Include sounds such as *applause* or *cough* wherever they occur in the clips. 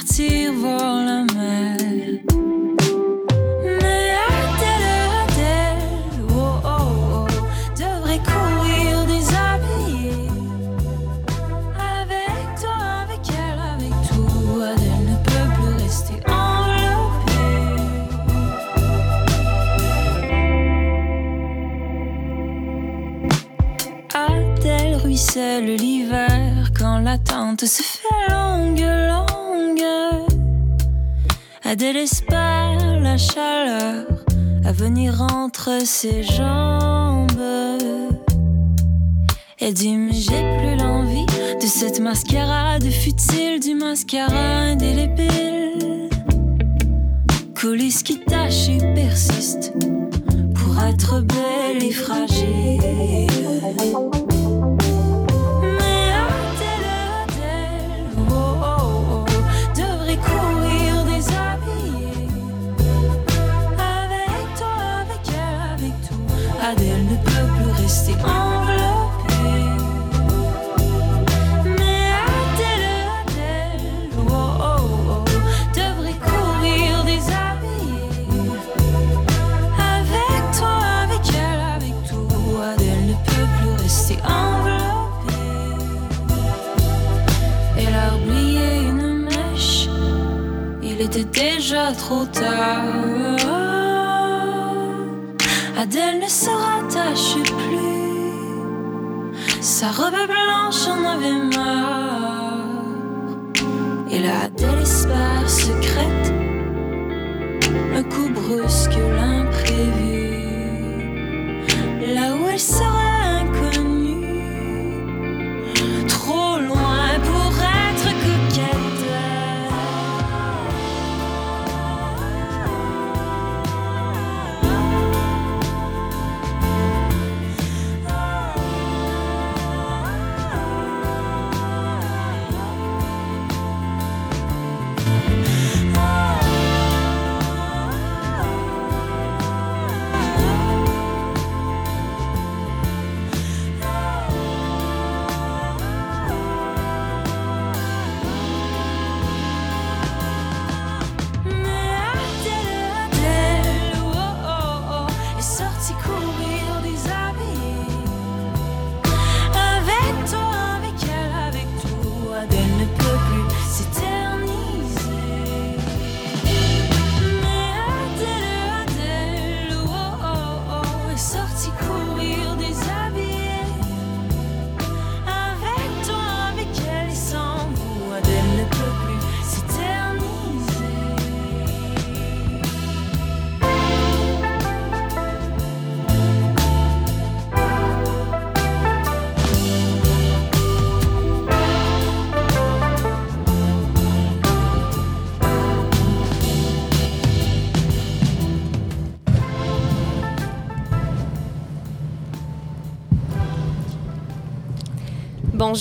partir belle et fragile. Mais Adèle, Adèle, oh oh oh, devrait courir déshabillée. Avec toi, avec elle, avec tout, Adèle ne peut plus rester enveloppée. Déjà trop tard. Adèle ne se rattache plus, sa robe blanche en avait marre. Et là, Adèle espère secrète un coup brusque,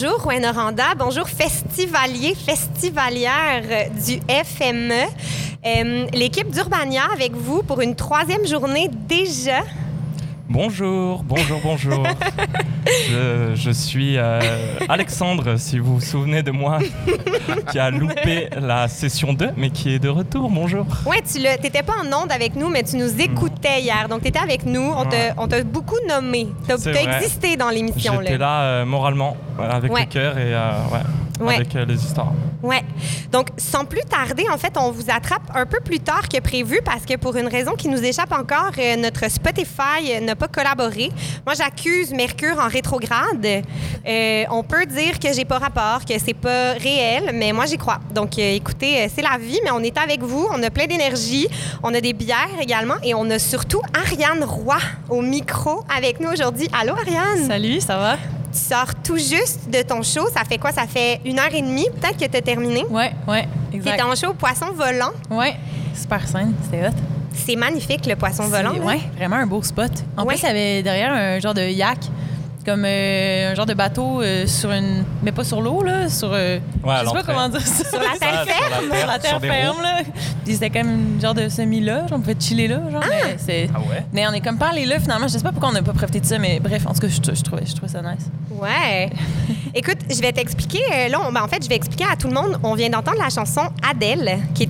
Bonjour, Rouen Oranda. Bonjour, festivaliers, festivalières euh, du FME. Euh, L'équipe d'Urbania avec vous pour une troisième journée déjà. Bonjour, bonjour, bonjour. *laughs* je, je suis euh, Alexandre, si vous vous souvenez de moi, qui a loupé la session 2, mais qui est de retour. Bonjour. Ouais, tu n'étais pas en onde avec nous, mais tu nous écoutais hier. Donc, tu étais avec nous. On t'a- Ouais. on t'a beaucoup nommé. Tu as vrai. existé dans l'émission. J'étais là euh, moralement, euh, avec Ouais. le cœur et euh, ouais, avec les histoires. Ouais. Donc, sans plus tarder, en fait, on vous attrape un peu plus tard que prévu parce que pour une raison qui nous échappe encore, euh, notre Spotify n'a pas collaboré. Moi, j'accuse Mercure en rétrograde. Euh, on peut dire que j'ai pas rapport, que c'est pas réel, mais moi, j'y crois. Donc, euh, écoutez, c'est la vie, mais on est avec vous. On a plein d'énergie. On a des bières également et on a surtout Ariane Roy au micro avec nous aujourd'hui. Allô, Ariane? Salut, ça va? Tu sors tout juste de ton show. Ça fait quoi? Ça fait une heure et demie, peut-être que tu as terminé. Ouais, ouais, T'étais exact. en show Poisson volant. Ouais, super scène, c'était hot. C'est magnifique, le poisson volant. Ouais, vraiment un beau spot. En Ouais. plus, il y avait derrière un genre de yak, comme euh, un genre de bateau euh, sur une. Mais pas sur l'eau, là, sur. euh, Ouais, je sais pas comment dire ça. Sur la terre sur ferme? la Sur terre, la terre ferme, là. Puis c'était comme un genre de semi-là, genre on pouvait chiller là, genre. Mais, c'est- Ah ouais? mais on est comme pas allé là finalement. Je sais pas pourquoi on n'a pas profité de ça, mais bref, en tout cas, je, je trouvais, je trouvais ça nice. Ouais. *laughs* Écoute, je vais t'expliquer. Là, on- ben, en fait, je vais expliquer à tout le monde. On vient d'entendre la chanson Adèle, qui est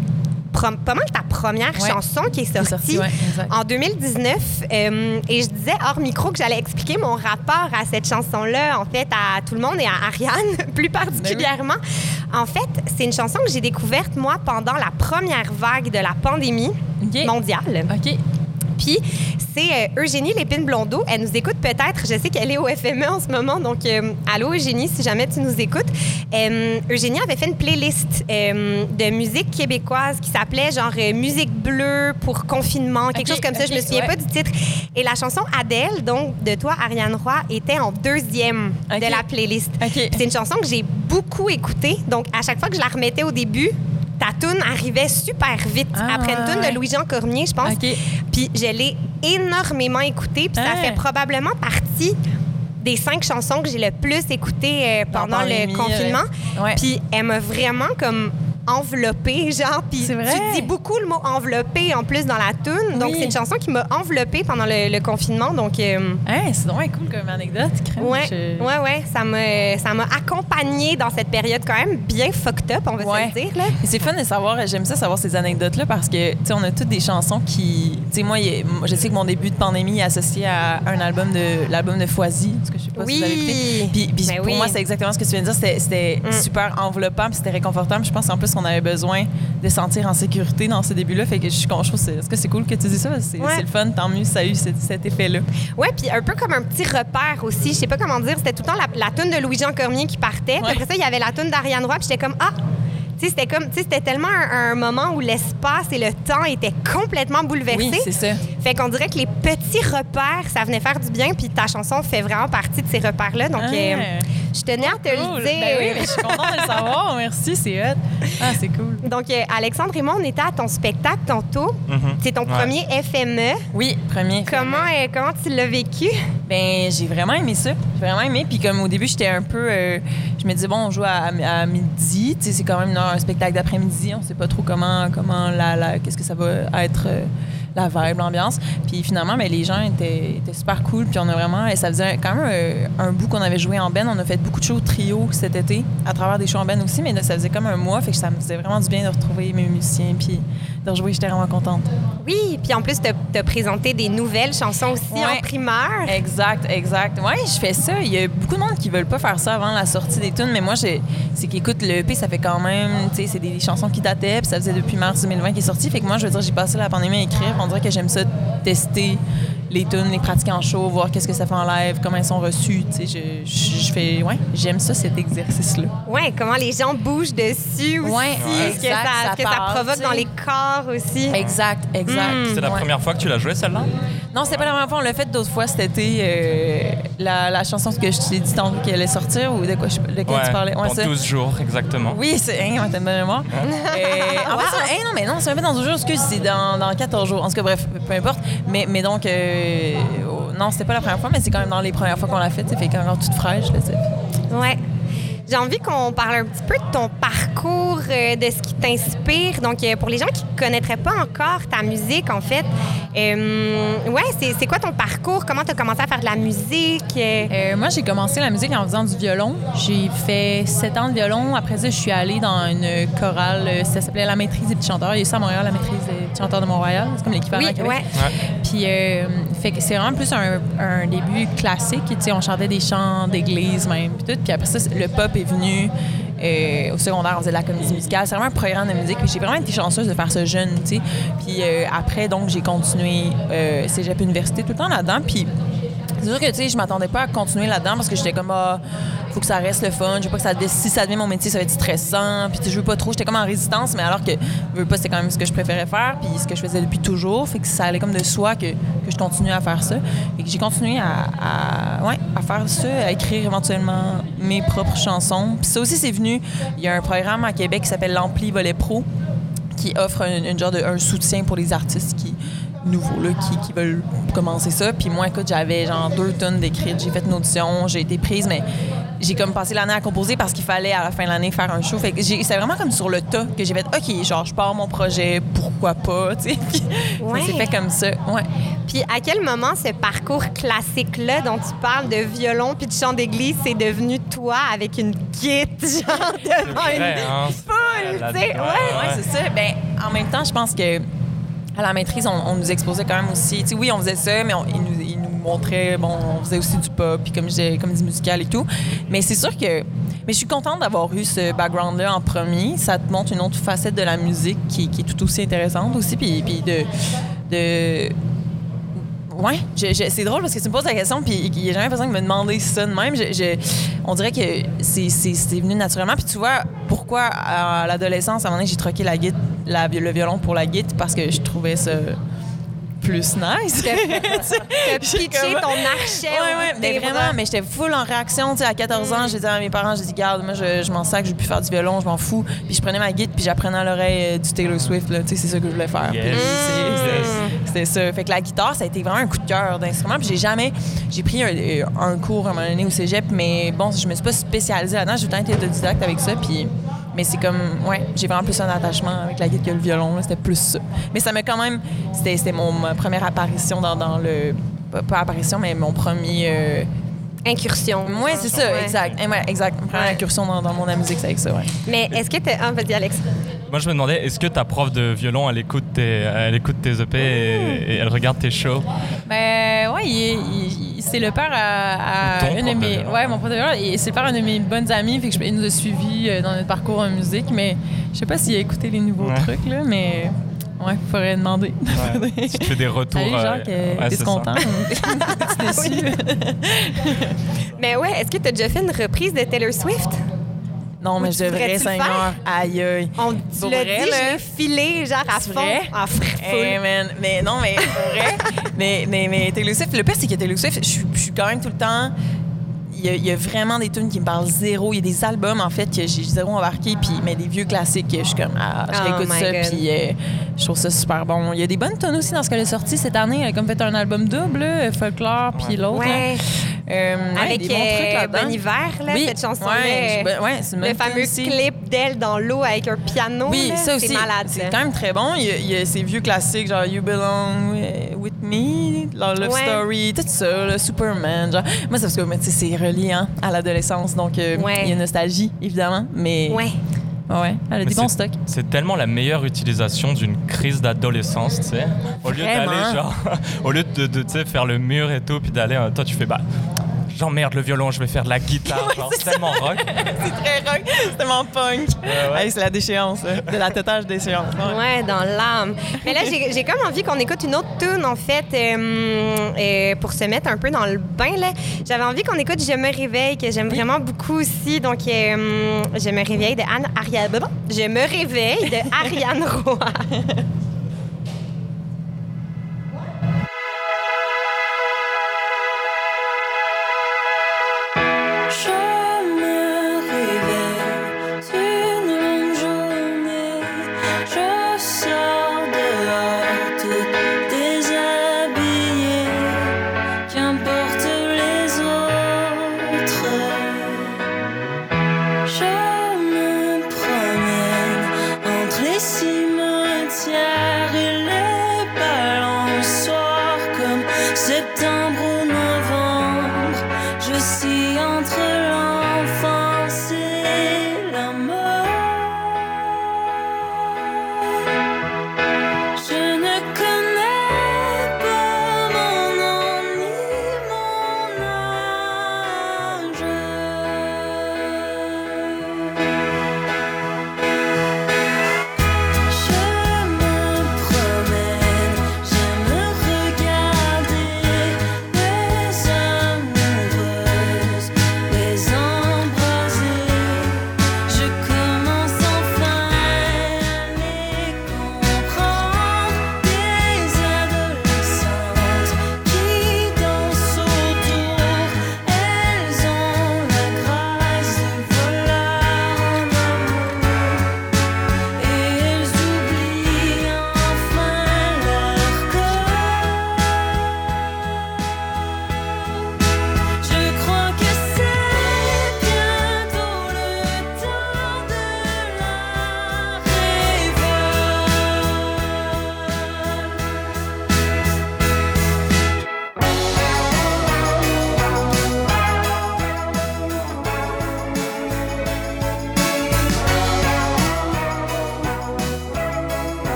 pas mal ta première Ouais. chanson qui est sortie. sorti, ouais, exact. En 2019, euh, et je disais hors micro que j'allais expliquer mon rapport à cette chanson-là, en fait, à tout le monde et à Ariane *laughs* plus particulièrement. En fait, c'est une chanson que j'ai découverte, moi, pendant la première vague de la pandémie mondiale. OK. Puis, c'est euh, Eugénie Lépine-Blondeau. Elle nous écoute peut-être. Je sais qu'elle est au FME en ce moment. Donc, euh, allô, Eugénie, si jamais tu nous écoutes. Euh, Eugénie avait fait une playlist euh, de musique québécoise qui s'appelait genre Musique bleue pour confinement, quelque chose comme ça. Je me souviens ouais. pas du titre. Et la chanson Adèle, donc de toi, Ariane Roy, était en deuxième de la playlist. C'est une chanson que j'ai beaucoup écoutée. Donc, à chaque fois que je la remettais au début, ta tune arrivait super vite. Ah, Après une ouais. de Louis-Jean Cormier, je pense. Puis je l'ai énormément écoutée. Puis ça Ah. fait probablement partie des cinq chansons que j'ai le plus écoutées euh, Dans pendant le pandémie, confinement. Puis elle m'a vraiment comme enveloppée, *laughs* genre. Puis C'est vrai? tu dis beaucoup le mot enveloppée en plus dans la tune. Donc c'est une chanson qui m'a enveloppée pendant le, le confinement. Donc euh, Hein, c'est vraiment cool comme anecdote, crème. ouais, Je- ouais, ouais, ça m'a ça m'a accompagnée dans cette période quand même bien fucked up, on va Ouais. se le dire là. C'est fun de savoir, j'aime ça savoir ces anecdotes-là parce que, tu sais, on a toutes des chansons qui. Tu sais, moi, a- je sais que mon début de pandémie est associé à un album de l'album de Foisy, parce que je sais pas si vous avez écouté. Oui. Puis, puis Ben pour oui. moi, c'est exactement ce que tu viens de dire. C'était, c'était Mm. super enveloppant, puis c'était réconfortant. Puis je pense en plus qu'on avait besoin de se sentir en sécurité dans ce début-là. Fait que je, je trouve que c'est, est-ce que c'est cool que tu dis ça? C'est, Ouais. le fun, tant mieux, ça a eu cet, cet effet-là. Ouais, puis un peu comme un petit repère aussi. Je sais pas comment dire. C'était tout le temps la, la toune de Louis-Jean Cormier qui partait. Ouais. après ça, il y avait la toune d'Ariane Roy. Puis j'étais comme, ah! Tu sais, c'était comme, c'était tellement un, un moment où l'espace et le temps étaient complètement bouleversés. Oui, c'est ça. fait qu'on dirait que les petits repères, ça venait faire du bien. Puis ta chanson fait vraiment partie de ces repères-là. Donc, Ah. euh, je tenais à te Cool. le dire. Ben oui, mais je suis contente de le savoir. *laughs* Merci, c'est hot. Ah, c'est cool. Donc, euh, Alexandre et moi, on était à ton spectacle tantôt. Mhm. C'est ton Ouais. premier FME. Oui, premier. Comment, euh, comment tu l'as vécu? Ben, j'ai vraiment aimé ça. J'ai vraiment aimé. Puis comme au début, j'étais un peu... euh, je me disais, bon, on joue à, à midi. Tu sais, c'est quand même un spectacle d'après-midi. On sait pas trop comment... comment la, la- Qu'est-ce que ça va être... la vibe, l'ambiance. Puis finalement, ben, les gens étaient, super cool. Puis on a vraiment... et Ça faisait quand même un bout qu'on avait joué en Ben. On a fait beaucoup de shows trio cet été, à travers des shows en Ben aussi. Mais là, ça faisait comme un mois. Fait que ça me faisait vraiment du bien de retrouver mes musiciens. Puis de rejouer. J'étais vraiment contente. Oui, puis en plus, tu as présenté des nouvelles chansons aussi Ouais. en primeur. Exact, exact. Ouais, je fais ça. Il y a beaucoup de monde qui veulent pas faire ça avant la sortie des tunes, mais moi, c'est qu'écoute, le EP, ça fait quand même, tu sais, c'est des chansons qui dataient, puis ça faisait depuis mars 2020 qui est sorti. Fait que moi, je veux dire, j'ai passé la pandémie à écrire. On dirait que j'aime ça tester les tunes, les pratiquer en show, voir qu'est-ce que ça fait en live, comment elles sont reçues. Tu sais, je, je, je fais, ouais, j'aime ça, cet exercice-là. Ouais, comment les gens bougent dessus aussi. Ouais, ce que, exact, ça, que ça provoque tu sais. dans les corps aussi. Exact, exact. Mm. C'est la Ouais. première fois que tu l'as joué, celle-là? Non, c'était pas la première fois. On l'a fait d'autres fois cet été. euh, la, la chanson que je t'ai dit tantôt qu'elle allait sortir ou de quoi je, de laquelle tu parlais? Ouais, dans ça. 12 jours, exactement. Oui, c'est. Hein, ouais, t'as une bonne mémoire. Euh, en fait, ça- hey, non, mais non, c'est même pas dans 12 jours, excuse, c'est dans, dans 14 jours. En tout cas, bref, peu importe. Mais, mais donc, euh, oh, non, c'était pas la première fois, mais c'est quand même dans les premières fois qu'on l'a fait. Ça fait quand même toute fraîche. Là, fait- Ouais. J'ai envie qu'on parle un petit peu de ton parcours, euh, de ce qui t'inspire. Donc, euh, pour les gens qui ne connaîtraient pas encore ta musique, en fait, euh, ouais, c'est quoi ton parcours? Comment tu as commencé à faire de la musique? Euh, Euh, moi, j'ai commencé la musique en faisant du violon. J'ai fait 7 ans de violon. Après ça, je suis allée dans une chorale. Ça s'appelait La Maîtrise des petits chanteurs. Il y a ça à Montréal, La Maîtrise des petits chanteurs de Montréal. C'est comme l'équivalent oui, à Québec. ouais. Ouais. Puis, euh, fait que c'est vraiment plus un, un début classique. Tu sais, on chantait des chants d'église même, puis tout. Puis après ça, le pop est euh, au secondaire, on faisait de la comédie musicale. C'est vraiment un programme de musique. J'ai vraiment été chanceuse de faire ça jeune, tu sais. Puis euh, après, donc, j'ai continué euh, cégep université tout le temps là-dedans. Puis c'est sûr que, tu sais, je m'attendais pas à continuer là-dedans parce que j'étais comme, ah, faut que ça reste le fun. Je veux pas que ça, si ça devient mon métier, ça va être stressant. Puis, tu veux pas trop. J'étais comme en résistance, mais alors que, je veux pas, c'était quand même ce que je préférais faire. Puis, ce que je faisais depuis toujours. Fait que ça allait comme de soi que, que je continuais à faire ça. Et que j'ai continué à, ouais, à faire ça, à écrire éventuellement mes propres chansons. Puis, ça aussi, c'est venu. Il y a un programme à Québec qui s'appelle l'Ampli Volet Pro qui offre genre de un soutien pour les artistes qui nouveaux là, qui, qui veulent commencer ça. Puis moi, écoute, j'avais genre deux tonnes d'écrites. J'ai fait une audition, j'ai été prise, mais j'ai comme passé l'année à composer parce qu'il fallait à la fin de l'année faire un show. Fait que c'est vraiment comme sur le tas que j'ai fait OK, genre je pars mon projet, pourquoi pas, *laughs* tu sais. Puis Ouais. ça s'est fait comme ça. Ouais. Puis à quel moment ce parcours classique-là dont tu parles de violon puis de chant d'église, c'est devenu toi avec une guitare, *laughs* genre devant C'est une vrai, hein, c'est foule, vrai, tu sais? là-dedans. Ouais. Ouais, c'est ça. Ben, en même temps, je pense que à la maîtrise, on, nous exposait quand même aussi. Oui, on faisait ça, mais on, ils, nous, ils montraient, bon, on faisait aussi du pop, puis comme disais, comédie musicale et tout. Mais c'est sûr que. Mais je suis contente d'avoir eu ce background-là en premier. Ça te montre une autre facette de la musique qui, est tout aussi intéressante aussi, puis, de. Ouais, c'est drôle parce que tu me poses la question, puis il n'y a jamais personne qui m'a demandé ça de même. On dirait que c'est, venu naturellement. Puis tu vois, pourquoi à l'adolescence, à un moment donné, j'ai troqué la guitare, la- le violon pour la guitare parce que je trouvais ça plus nice. T'as *laughs* pitché comme- ton archet ouais, bout mais vraiment, bras. mais j'étais full en réaction. Tu sais, à 14 ans, j'ai dit à mes parents, j'ai dit, garde, moi, je, je m'en sac, je veux plus faire du violon, je m'en fous. Puis je prenais ma guitare, puis j'apprenais à l'oreille euh, du Taylor Swift, là. Tu sais, c'est ça que je voulais faire. Yes. C'est- C'était ça. Fait que la guitare, ça a été vraiment un coup de cœur d'instrument. Puis j'ai jamais. J'ai pris un, euh, un cours à un moment donné au cégep, mais bon, je me suis pas spécialisée là-dedans. J'ai tout le temps été autodidacte avec ça. Puis. Mais c'est comme, ouais, j'ai vraiment plus un attachement avec la guitare que le violon. C'était plus ça. Mais ça m'a quand même. C'était c'était mon ma première apparition dans, dans le. Pas, pas apparition, mais mon premier. euh, Incursion. Ouais, c'est ça, Ouais. exact. Eh ouais, exact. Première Ouais. incursion dans, dans la musique, c'est avec ça, ouais. Mais est-ce que t'es... Ah, vas-y, Alex. Moi, je me demandais, est-ce que ta prof de violon, elle écoute tes, elle écoute tes EP et, et elle regarde tes shows? Ben ouais, il est- il- il- c'est le père à, une de mes, ouais, mon prof de violon, et c'est le père à une de mes bonnes amies, fait que je, il nous a suivis euh, dans notre parcours en musique, mais je sais pas s'il a écouté les nouveaux Ouais. trucs là, mais ouais, *laughs* faudrait demander. Tu te fais des retours. Salut euh, Jacques, euh, ouais, t'es content? *laughs* T'es déçu? *laughs* Mais ouais, est-ce que t'as déjà fait une reprise de Taylor Swift? Non, mais je devrais, Seigneur. Aïe, aïe. On, l'as vrai, dit, l'ai filé, genre à fond. En fr- Hey, full. man. Mais non, mais vrai. *laughs* mais, mais, mais Taylor Swift, le pire, c'est que Taylor Swift, je suis- je suis quand même tout le temps. Il y, a, il y a vraiment des tunes qui me parlent zéro. Il y a des albums, en fait, que j'ai zéro embarqué, puis, mais des vieux classiques, je suis comme, ah, je Oh réécoute ça, puis euh, je trouve ça super bon. Il y a des bonnes tunes aussi dans ce qu'elle a sorti cette année. Elle a comme fait un album double, là, Folklore, puis l'autre. Ouais. Euh, ouais, Avec des bons trucs euh. Bon Hiver, là, Oui, cette chanson-là. ouais, je- ouais, c'est une le fameux aussi. clip d'elle dans l'eau avec un piano. Oui, là, ça aussi. C'est malade. C'est quand même très bon. Il y, a, il y a ces vieux classiques, genre You Belong With Me, leur Love Ouais. Story, tout ça, là, Superman. Genre. Moi, c'est parce que c'est relié hein, à l'adolescence, donc euh, Ouais. il y a nostalgie, évidemment. Mais Ouais. ouais, ouais, elle a Mais des bons c'est- stocks. C'est tellement la meilleure utilisation d'une crise d'adolescence, tu sais. Au lieu d'aller genre, *laughs* au lieu de, de, tu sais, faire le mur et tout, puis d'aller, euh, toi tu fais bah, j'emmerde le violon, je vais faire de la guitare, *laughs* c'est tellement rock. *laughs* c'est très rock, c'est tellement punk. ouais. Hey, c'est la déchéance, là, de la totale déchéance. ouais. Ouais, dans l'âme. Mais là, j'ai j'ai comme envie qu'on écoute une autre tune en fait, euh, euh, pour se mettre un peu dans le bain. là. J'avais envie qu'on écoute Je me réveille, que j'aime vraiment beaucoup aussi. Donc, euh, Je me réveille de Anne Ariane. Je me réveille de Ariane Roy. *laughs*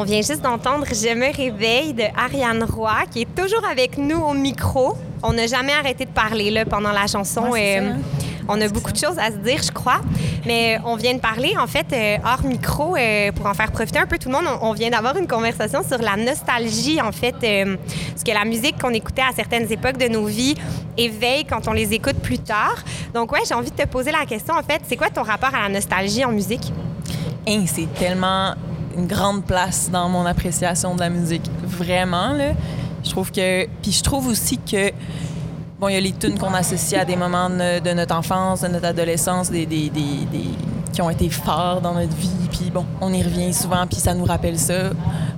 On vient juste d'entendre Je me réveille de Ariane Roy, qui est toujours avec nous au micro. On n'a jamais arrêté de parler là, pendant la chanson. Ouais, c'est Euh, ça, hein. on a beaucoup de choses à se dire, je crois. Mais on vient de parler, en fait, euh, hors micro, euh, pour en faire profiter un peu tout le monde. On, on vient d'avoir une conversation sur la nostalgie, en fait. euh, ce que la musique qu'on écoutait à certaines époques de nos vies éveille quand on les écoute plus tard. Donc, ouais, j'ai envie de te poser la question, en fait. C'est quoi ton rapport à la nostalgie en musique? Hein, c'est tellement une grande place dans mon appréciation de la musique. Vraiment, là. Je trouve que... Puis je trouve aussi que... Bon, il y a les tunes qu'on associe à des moments de, notre enfance, de notre adolescence, des, des, des- des- qui ont été forts dans notre vie. Puis bon, on y revient souvent, puis ça nous rappelle ça.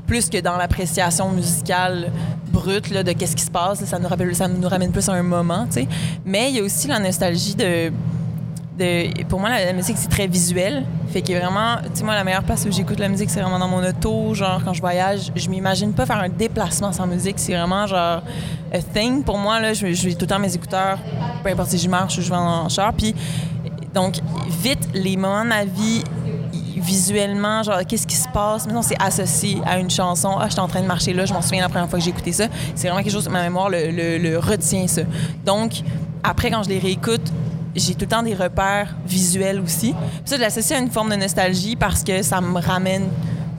Plus que dans l'appréciation musicale brute là, de qu'est-ce qui se passe, ça nous rappelle, ça nous ramène plus à un moment, tu sais. Mais il y a aussi la nostalgie de pour moi, la, musique, c'est très visuel. Fait que vraiment, tu sais, moi, la meilleure place où j'écoute la musique, c'est vraiment dans mon auto. Genre, quand je voyage, je m'imagine pas faire un déplacement sans musique. C'est vraiment, genre, a thing. Pour moi, là, je, je vais tout le temps mes écouteurs, peu importe si je marche ou je vais en char. Puis, donc, vite, les moments de ma vie, visuellement, genre, qu'est-ce qui se passe? Maintenant, c'est associé à une chanson. Ah, j'étais en train de marcher là, je m'en souviens la première fois que j'ai écouté ça. C'est vraiment quelque chose, ma mémoire le retient, ça. Donc, après, quand je les réécoute, j'ai tout le temps des repères visuels aussi. Puis ça, je l'associe à une forme de nostalgie parce que ça me ramène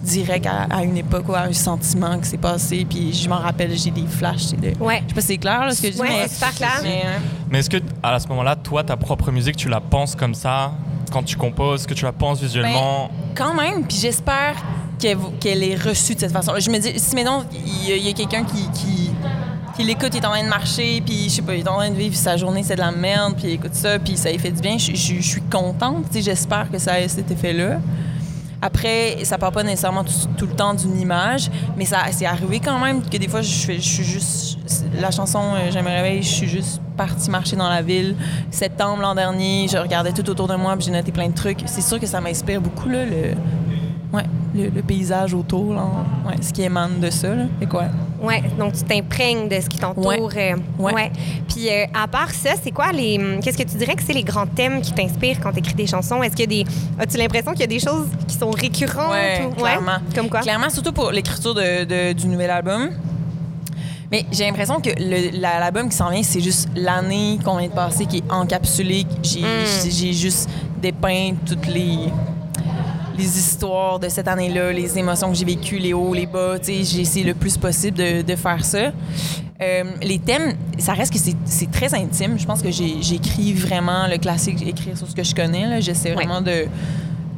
direct à, à une époque ou à un sentiment qui s'est passé. Puis je m'en rappelle, j'ai des flashs. c'est de- Ouais. Je sais pas si c'est clair là, ce que je dis, Ouais, mais c'est super clair. mais, euh, Mais est-ce que à ce moment-là, toi, ta propre musique, tu la penses comme ça quand tu composes, que tu la penses visuellement? Quand même, puis j'espère qu'elle qu'elle est reçue de cette façon. Je me dis, si maintenant il y a, il y a quelqu'un qui, qui, qui l'écoute, il est en train de marcher, puis je sais pas, il est en train de vivre sa journée, c'est de la merde, puis il écoute ça, puis ça lui fait du bien, je, suis contente, j'espère que ça ait cet effet-là. Après, ça part pas nécessairement tout, le temps d'une image, mais ça c'est arrivé quand même que des fois, je, suis juste... La chanson euh, « Je me réveille », je suis juste partie marcher dans la ville. Septembre l'an dernier, je regardais tout autour de moi, puis j'ai noté plein de trucs. C'est sûr que ça m'inspire beaucoup, là, le... Le, le paysage autour, là, ouais, ce qui émane de ça, là. C'est quoi? Ouais, donc tu t'imprègnes de ce qui t'entoure. Ouais. euh, Ouais. ouais. Puis euh, à part ça, c'est quoi les hum, qu'est-ce que tu dirais que c'est les grands thèmes qui t'inspirent quand tu écris des chansons? Est-ce qu'il y a des as-tu l'impression qu'il y a des choses qui sont récurrentes Ouais, ou- clairement. Comme quoi? Clairement, surtout pour l'écriture de- de- du nouvel album. Mais j'ai l'impression que la- l'album qui s'en vient, c'est juste l'année qu'on vient de passer qui est encapsulée. J'ai Mm. j'ai- j'ai juste dépeint toutes les les histoires de cette année-là, les émotions que j'ai vécues, les hauts, les bas. tu sais, J'ai essayé le plus possible de, de faire ça. Euh, les thèmes, ça reste que c'est- très intime. Je pense que j'écris vraiment le classique, écrire sur ce que je connais. là. J'essaie vraiment de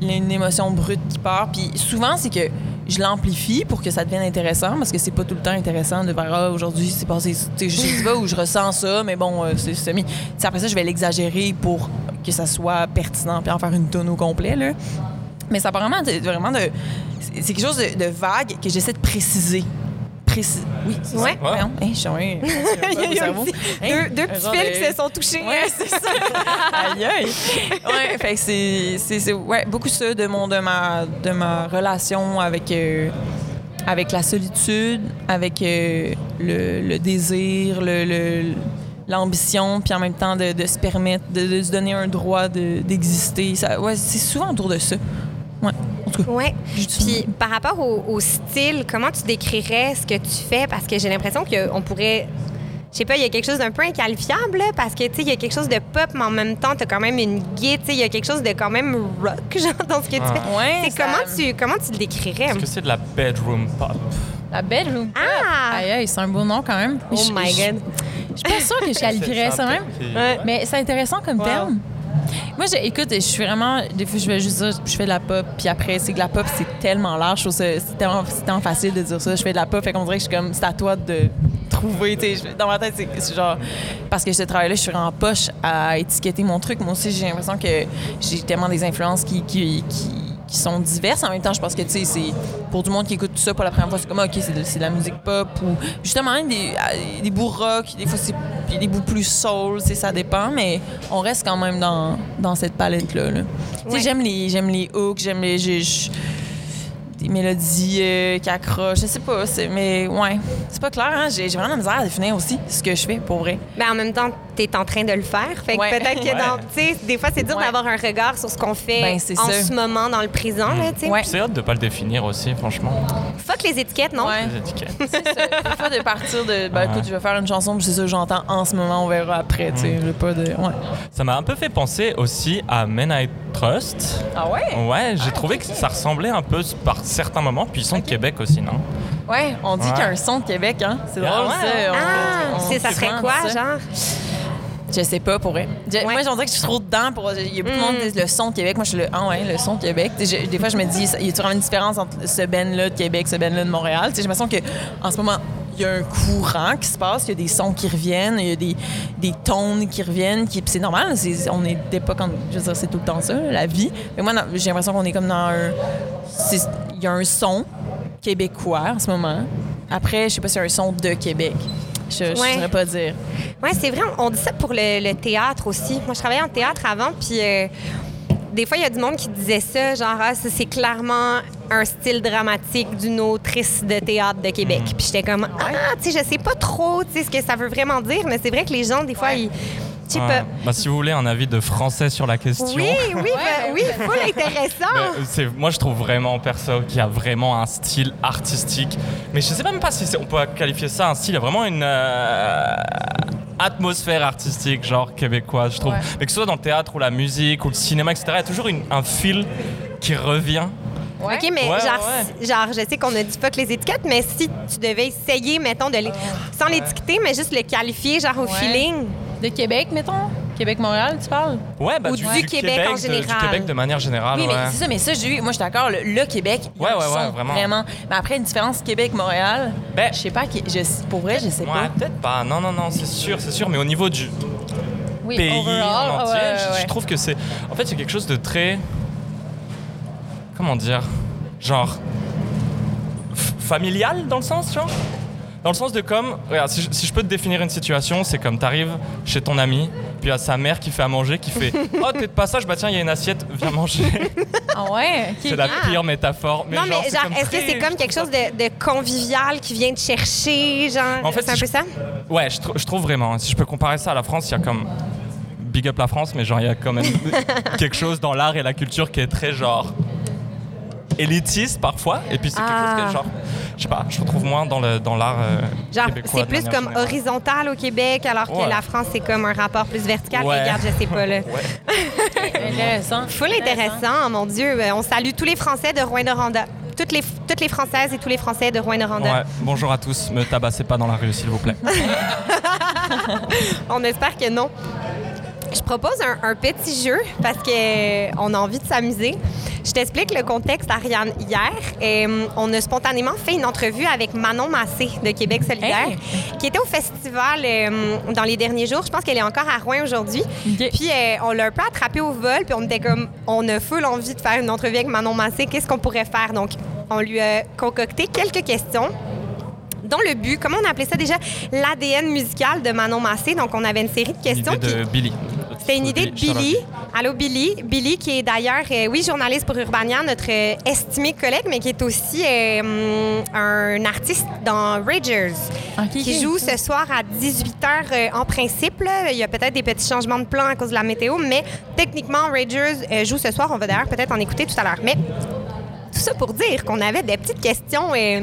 une émotion brute qui part. Puis souvent, c'est que je l'amplifie pour que ça devienne intéressant parce que c'est pas tout le temps intéressant de voir ah, aujourd'hui c'est passé tu sais, je sais pas où je ressens ça mais bon euh, c'est semi après ça je vais l'exagérer pour que ça soit pertinent puis en faire une tonne au complet là mais ça apparemment de- vraiment de c'est quelque chose de, de vague que j'essaie de préciser Précis- oui c'est Ouais. ça. Voyons. Hey, je suis *laughs* un- Hey, deux, deux petits fils de- qui se sont touchés. Ouais, c'est ça. *laughs* aïe, aïe. Ouais, fait que c'est, ouais, beaucoup ça de, mon, de, ma, de ma relation avec, euh, avec la solitude, avec euh, le, le désir, le, le- l'ambition, puis en même temps de, de se permettre, de, de se donner un droit de- d'exister. Ça, ouais, c'est souvent autour de ça. Ouais, en tout cas. Ouais. je dis- Puis par rapport au, au style, comment tu décrirais ce que tu fais? Parce que j'ai l'impression qu'on pourrait. Je sais pas, il y a quelque chose d'un peu inqualifiable, là, parce que, tu sais, il y a quelque chose de pop, mais en même temps, t'as quand même une guide, tu sais, il y a quelque chose de quand même rock, *laughs* genre, dans ce que tu Ah. fais. Ouais, C'est ça- comment, tu, comment tu le décrirais? Est-ce que c'est de la bedroom pop? La bedroom. pop? Ah! Aïe, aïe, c'est un beau nom quand même. Oh Je- my je- God. Je suis pas sûre que *laughs* je qualifierais ça même. Ouais. Mais c'est intéressant comme Wow. terme. Moi, je- écoute, je suis vraiment. Des fois, je vais juste dire, je fais de la pop, puis après, c'est que la pop, c'est tellement large. Je trouve c'est tellement, facile de dire ça. Je fais de la pop, fait qu'on dirait que je suis comme, c'est à toi de trouver, Dans ma tête, c'est genre. Parce que ce travail-là, je suis en poche à étiqueter mon truc. Moi aussi, j'ai l'impression que j'ai tellement des influences qui qui sont diverses. En même temps, je pense que, tu sais, c'est pour du monde qui écoute tout ça pour la première fois, c'est comme, OK, c'est de, de la musique pop ou justement même des, euh, des bouts rock, des fois, c'est des bouts plus soul, tu sais, ça dépend, mais on reste quand même dans, dans cette palette-là. là. Tu sais, Ouais. j'aime les, j'aime les hooks, j'aime les... des mélodies euh, qui accrochent, je sais pas, mais ouais, c'est pas clair, hein? j'ai j'ai vraiment la misère à définir aussi ce que je fais, pour vrai. Ben, en même temps, tu es en train de le faire. Fait que Ouais. peut-être que Ouais. dans. Tu sais, des fois, c'est dur Ouais. d'avoir un regard sur ce qu'on fait Ben, c'est en ça. ce moment, dans le présent, là, tu sais. Ouais. C'est hâte de pas le définir aussi, franchement. Fuck les étiquettes, non? Ouais. Les étiquettes. C'est ça. De partir de. Ben, Ouais. écoute, je vais faire une chanson, puis c'est ça que j'entends en ce moment, on verra après, tu sais. J'ai pas de. Ouais. Ça m'a un peu fait penser aussi à Men I Trust. Ah ouais? Ouais, j'ai trouvé que ça ressemblait un peu par certains moments, puis ils sont de Québec aussi, non? Ouais, on dit Ouais. qu'il y a un son de Québec, hein? C'est Ah drôle, ouais, ça. On- Ah, on- ça on serait quoi, ça. genre? Je sais pas, pour vrai. Je- Ouais. Moi, j'en dirais que je suis trop dedans. Pour... Il y a beaucoup de monde Mm. qui disent le son de Québec. Moi, je suis le. Ah ouais, le son de Québec. Je- des fois, je me dis, il y a vraiment une différence entre ce Ben-là de Québec, ce Ben-là de Montréal. J'ai l'impression qu'en ce moment, il y a un courant qui se passe, il y a des sons qui reviennent, il y a des, des tones qui reviennent. Qui... puis C'est normal, c'est- on est d'époque, je veux dire, c'est tout le temps ça, la vie. Mais moi, j'ai l'impression qu'on est comme dans un. Il y a un son québécois en ce moment. Après, je sais pas s'il y a un son de Québec. Je ne Ouais. saurais pas dire. Oui, c'est vrai. On dit ça pour le, le théâtre aussi. Moi, je travaillais en théâtre avant, puis euh, des fois, il y a du monde qui disait ça, genre, ah, ça, c'est clairement un style dramatique d'une autrice de théâtre de Québec. Puis j'étais comme, ah, tu sais, je sais pas trop, tu sais, ce que ça veut vraiment dire, mais c'est vrai que les gens, des fois, Ouais. ils. Pas. Bah, si vous voulez un avis de français sur la question. Oui, oui, ben, oui, full intéressant. Mais, euh, moi, je trouve vraiment perso qu'il y a vraiment un style artistique. Mais je sais même pas si on peut qualifier ça un style. Il y a vraiment une euh, atmosphère artistique, genre québécoise, je trouve. Ouais. Mais que ce soit dans le théâtre ou la musique ou le cinéma, etc., il y a toujours une- un fil qui revient. Ouais. OK, mais Ouais, genre, ouais, genre, je sais qu'on a dit fuck les étiquettes, mais si tu devais essayer, mettons, de les, sans l'étiqueter, mais juste le qualifier, genre, au Ouais. feeling. De Québec, mettons? Québec-Montréal, tu parles? Ouais, bah, Ou du, du Québec en de, général. Du Québec de manière générale, oui, mais ouais. c'est ça, mais ça, j'ai eu- moi, je suis d'accord, le, le Québec, Ouais, ouais, ouais, son, vraiment. Mais après, une différence Québec-Montréal, Ben- je sais pas, qui- je, pour vrai, je sais Ouais, pas. peut-être pas. Non, non, non, c'est sûr, c'est sûr. Mais au niveau du Oui, pays overall, en entier, ouais, je- ouais, je trouve que c'est. En fait, c'est quelque chose de très. Comment dire Genre. f- familial dans le sens, tu vois Dans le sens de comme. Regarde, si je, si je peux te définir une situation, c'est comme t'arrives chez ton ami, puis il y a sa mère qui fait à manger, qui fait *laughs* Oh, t'es de passage, bah tiens, il y a une assiette, viens manger. Ah ouais? c'est la Ah. pire métaphore. Mais non, genre, mais genre, est-ce que c'est comme quelque chose de, de convivial qui vient te chercher, genre? En fait, c'est un si peu je- ça? Ouais, je, trou- je trouve vraiment. Si je peux comparer ça à la France, il y a comme. Big up la France, mais genre, il y a quand même *laughs* quelque chose dans l'art et la culture qui est très genre. Élitiste parfois. Et puis c'est quelque chose qui Ah. genre. Je sais pas, je retrouve moins dans le dans l'art. euh, Genre, québécois c'est plus comme générale. horizontal au Québec, alors que Ouais. la France, c'est comme un rapport plus vertical. Ouais. Regarde, je sais pas, là. *laughs* Intéressant. Full intéressant, mon Dieu. Euh, On salue tous les Français de Rouen-Noranda. Toutes les, toutes les Françaises et tous les Français de Rouen-Noranda. Ouais, bonjour à tous, me tabassez pas dans la rue s'il vous plaît. *laughs* On espère que non. Je propose un, un petit jeu parce qu'on a envie de s'amuser. Je t'explique le contexte, Ariane. Hier, euh, on a spontanément fait une entrevue avec Manon Massé de Québec solidaire, Hey! qui était au festival euh, dans les derniers jours. Je pense qu'elle est encore à Rouen aujourd'hui. Puis euh, on l'a un peu attrapé au vol, puis on était comme, on a full envie de faire une entrevue avec Manon Massé. Qu'est-ce qu'on pourrait faire? Donc, on lui a concocté quelques questions dans le but, comment on appelait ça déjà? L'ADN musical de Manon Massé. Donc, on avait une série de questions. L'idée de qui- Billy. C'était une idée de. Billy? Allô, Billy? Billy, qui est d'ailleurs, euh, oui, journaliste pour Urbania, notre euh, estimé collègue, mais qui est aussi euh, un artiste dans Ragers, qui joue ce soir à 18h en principe. là. Il y a peut-être des petits changements de plan à cause de la météo, mais techniquement, Ragers euh, joue ce soir. On va d'ailleurs peut-être en écouter tout à l'heure. Mais ça pour dire qu'on avait des petites questions euh,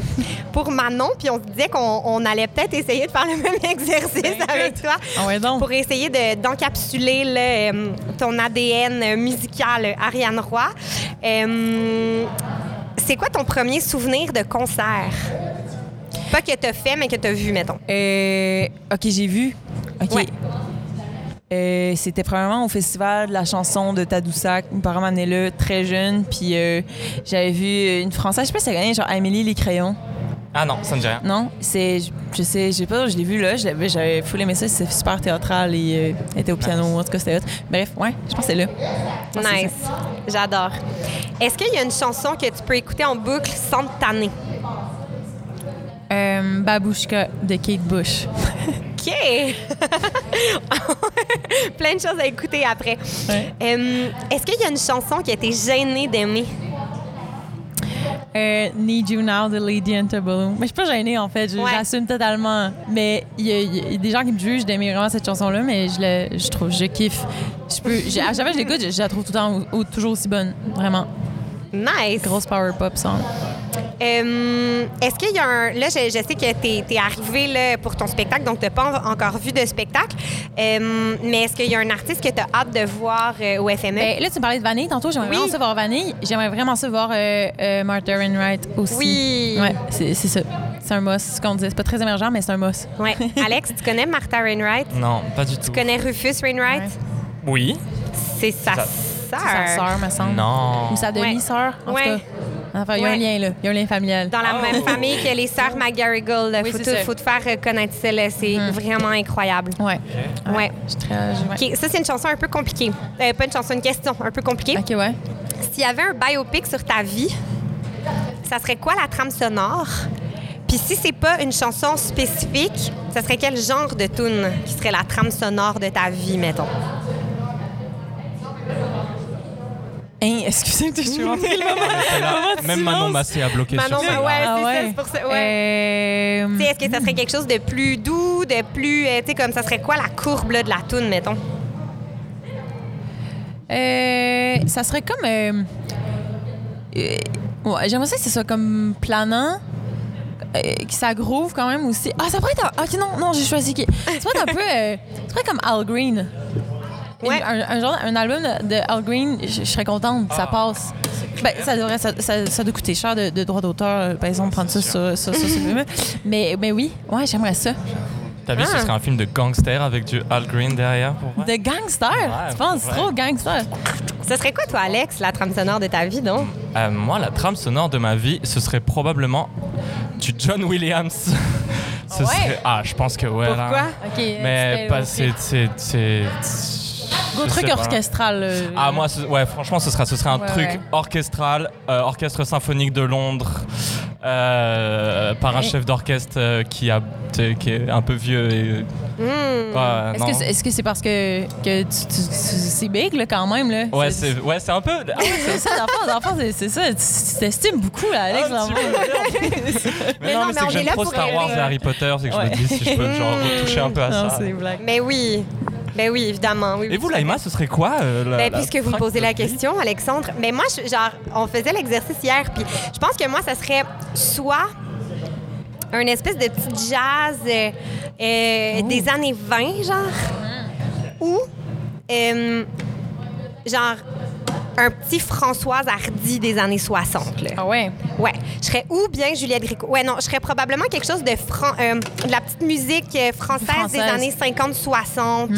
pour Manon, puis on se disait qu'on on allait peut-être essayer de faire le même *laughs* exercice Ben, avec toi Ah ouais, donc. pour essayer de- d'encapsuler euh, ton ADN musical, Ariane Roy. Euh, c'est quoi ton premier souvenir de concert? Pas que t'as fait, mais que t'as vu, mettons. Euh, ok, j'ai vu. Ok. Ouais. Euh, C'était probablement au festival de la chanson de Tadoussac. Mes parents m'amenaient là très jeune. Puis euh, j'avais vu une française, je sais pas si ça gagnait, genre Amélie Les Crayons. Ah non, ça ne dit rien. Non, c'est. je- Je sais, je sais pas, je l'ai vu là. je l'avais- J'avais full aimé ça. C'est super théâtral et euh, elle était au piano. En tout cas, c'était hot. Bref, ouais, je pense que c'est là. Nice. J'adore. Est-ce qu'il y a une chanson que tu peux écouter en boucle sans te tanner? Euh, Babouchka de Kate Bush. *laughs* OK! *laughs* Plein de choses à écouter après. Ouais. Euh, Est-ce qu'il y a une chanson qui a été gênée d'aimer? Euh, Need You Now de Lady Antebellum. Mais je suis pas gênée en fait, Ouais. j'assume totalement. Mais il y, a- il y a des gens qui me jugent d'aimer vraiment cette chanson-là, mais je, le- je trouve, je kiffe. Je peux, à chaque fois que je l'écoute, je, je la trouve tout le temps au- toujours aussi bonne, vraiment. Nice! Grosse power pop song. Euh, Est-ce qu'il y a un. Là, je, je sais que tu es, arrivé là, pour ton spectacle, donc tu n'as pas en- encore vu de spectacle. Euh, mais est-ce qu'il y a un artiste que tu as hâte de voir euh, au FME? Ben, là, tu me parlais de Vanille tantôt. J'aimerais Oui. vraiment ça voir Vanille. J'aimerais vraiment ça voir euh, euh, Martha Wainwright aussi. Oui. Ouais, c'est ça. C'est un must. C'est ce qu'on dit. C'est pas très émergent, mais c'est un must. Ouais. *laughs* Alex, tu connais Martha Wainwright? Non, pas du tout. Tu connais Rufus Wainwright? Ouais. Oui. C'est sa Ça- sœur. C'est sa sœur, me semble. Non. Ou sa demi-sœur, en Ouais. tout cas. Enfin, il y a Ouais. un lien, là. Il y a un lien familial. Dans la Oh. même famille que les sœurs McGarrigle. Oui, faut, te, ça. faut te faire reconnaître ça. là. C'est vraiment incroyable. Ouais. Ouais. Je suis très. je- ouais. OK, ça, c'est une chanson un peu compliquée. Euh, pas une chanson, une question un peu compliquée. OK, ouais. S'il y avait un biopic sur ta vie, ça serait quoi la trame sonore? Puis si c'est pas une chanson spécifique, ça serait quel genre de tune qui serait la trame sonore de ta vie, mettons? Hein, excusez-moi, je suis rentrée là. Même Manon Massé a bloqué Manon, sur ça. ouais, Ah c'est ça, ouais. c'est pour ça. Ouais. Euh, Tu sais, Est-ce que ça serait quelque chose de plus doux, de plus. euh, tu sais, comme ça serait quoi la courbe là, de la toune, mettons? euh, ça serait comme. ouais, J'aimerais ça que ce soit comme planant. euh, que ça groove quand même aussi. Ah, ça pourrait être. un- Ok, non, non, j'ai choisi. qui Ça pourrait être un peu. euh, ça pourrait être comme Al Green. Une- Ouais. un, un genre, un album de, de Al Green, je, serais contente, Ah. ça passe. Ben, ça, devrait, ça, ça, ça doit coûter cher de, de droits d'auteur, euh, par exemple, prendre ça sur, sur, sur ce film. Mais, mais oui, ouais, j'aimerais ça. T'as vu, ce Ah. serait un film de gangster avec du Al Green derrière pour moi. De gangster, Ouais, tu penses ouais. trop gangster? Ce serait quoi, toi, Alex, la trame sonore de ta vie, donc? Euh, moi, la trame sonore de ma vie, ce serait probablement du John Williams. *laughs* ce ouais? serait... Ah, je pense que ouais. là. Pourquoi? Mais pas, c'est- Gros truc orchestral. euh, Ah moi, ouais, franchement, ce serait, ce serait un Ouais, truc ouais. orchestral, euh, orchestre symphonique de Londres, euh, par un chef d'orchestre qui a, qui est un peu vieux et. Ouais, Est-ce que c'est parce que, que tu, tu- tu- c'est big là, quand même? Là? Ouais, c'est, ouais, c'est un peu. Ah ouais, c'est *laughs* ça, d'enfant, c'est ça. Tu t'estimes beaucoup, là, Alex. Ah. *laughs* Mais, Mais non, mais mais c'est on que est j'aime là trop pour Star Wars et Harry Potter, c'est que je me dis si je peux genre retoucher un peu à Non, ça. Mais oui. Ben oui, évidemment. Oui, Et oui, vous. Laïma, ce serait quoi euh, la- Ben, la puisque vous me posez la question, Alexandre, mais moi, je- genre, on faisait l'exercice hier, puis je pense que moi, ça serait soit un espèce de petit jazz euh, euh, des années 20, genre, ou euh, genre un petit Françoise Hardy des années 60. Là. Ah ouais? Ouais, je serais ou bien Juliette Gréco. Ouais, non, je serais probablement quelque chose de, fran- euh, de la petite musique euh, française, des années 50-60.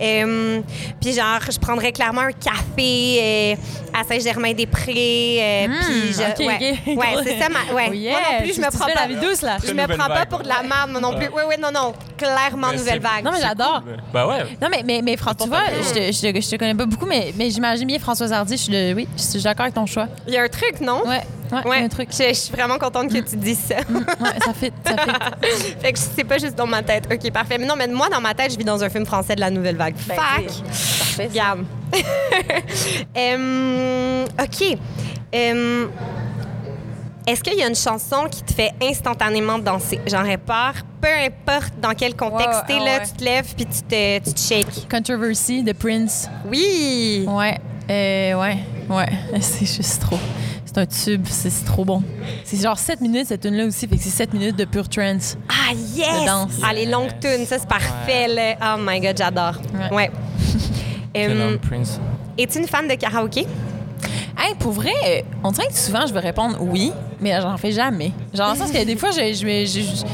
Euh, puis genre, je prendrais clairement un café euh, à Saint-Germain-des-Prés. euh, puis je- ouais, ouais c'est ça. Ma, ouais. Oh yeah, Moi non plus, je me prends pas. la vie douce, là. Je me prends pas pour de la merde moi non plus. Oui, oui, non, non. Clairement, Mais nouvelle vague. Non, mais j'adore. Bah ouais. Non, mais, mais, mais Fran- tu vois, je te, je, te, je te connais pas beaucoup, mais, mais j'imagine bien Françoise Hardy je suis de- oui, je suis d'accord avec ton choix. Il y a un truc, non? Ouais, ouais, il y a un truc. Je, je suis vraiment contente que tu dises ça. Mm, ouais, ça fit, ça fit. *laughs* fait que c'est pas juste dans ma tête. OK, parfait. Mais non, mais moi, dans ma tête, je vis dans un film français de la nouvelle vague. Ben, Fac! Parfait. Regarde. *laughs* OK. Est-ce qu'il y a une chanson qui te fait instantanément danser? J'en ai peur. Peu importe dans quel contexte Ouais, t'es, ah là, ouais. tu te lèves puis tu te, tu te shakes. Controversy de Prince. Oui! Ouais, euh, ouais, ouais. *laughs* C'est juste trop. C'est un tube, c'est trop bon. C'est genre 7 minutes cette tune là aussi, fait que c'est 7 minutes de pure trance. Ah, yes! De danse. Ah, les longues tunes, ça, c'est parfait. là. Oh my God, j'adore. Ouais. Ouais. *laughs* Prince. Es-tu une fan de karaoké? Hey, pour vrai, on dirait que souvent je vais répondre oui, mais j'en fais jamais. Genre, dans le sens que des fois, je, je, vais- je- je-